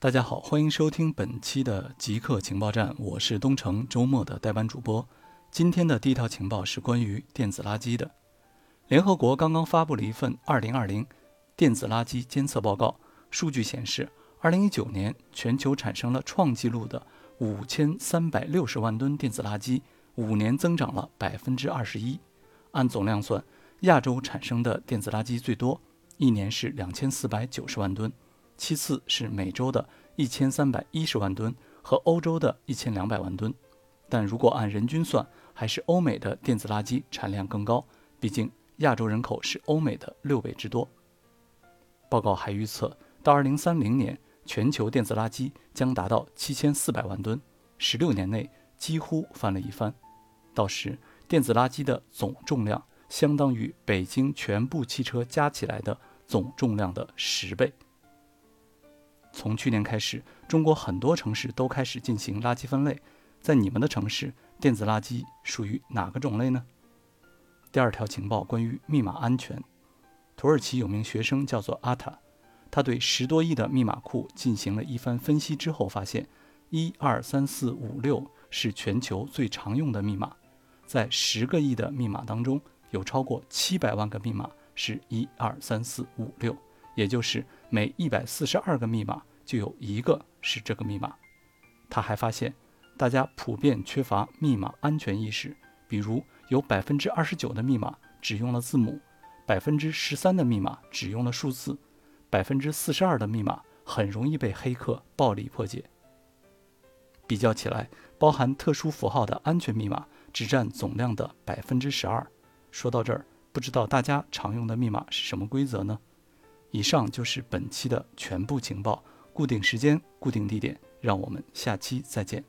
大家好，欢迎收听本期的极客情报站，我是东城周末的代班主播。今天的第一条情报是关于电子垃圾的。联合国刚刚发布了一份2020电子垃圾监测报告，数据显示，2019年全球产生了创纪录的5360万吨电子垃圾，五年增长了21%。按总量算，亚洲产生的电子垃圾最多，一年是2490万吨，其次是美洲的1310万吨和欧洲的1200万吨。但如果按人均算，还是欧美的电子垃圾产量更高，毕竟亚洲人口是欧美的六倍之多。报告还预测，到2030年，全球电子垃圾将达到7400万吨，十六年内几乎翻了一番。到时，电子垃圾的总重量相当于北京全部汽车加起来的总重量的十倍。从去年开始，中国很多城市都开始进行垃圾分类。在你们的城市，电子垃圾属于哪个种类呢？第二条情报关于密码安全。土耳其有名学生叫做阿塔，他对十多亿的密码库进行了一番分析之后，发现一二三四五六是全球最常用的密码。在十个亿的密码当中，有超过七百万个密码是一二三四五六，也就是每一百四十二个密码就有一个是这个密码。他还发现。大家普遍缺乏密码安全意识，比如有百分之二十九的密码只用了字母，百分之十三的密码只用了数字，百分之四十二的密码很容易被黑客暴力破解。比较起来，包含特殊符号的安全密码只占总量的百分之十二。说到这儿，不知道大家常用的密码是什么规则呢？以上就是本期的全部情报，固定时间，固定地点，让我们下期再见。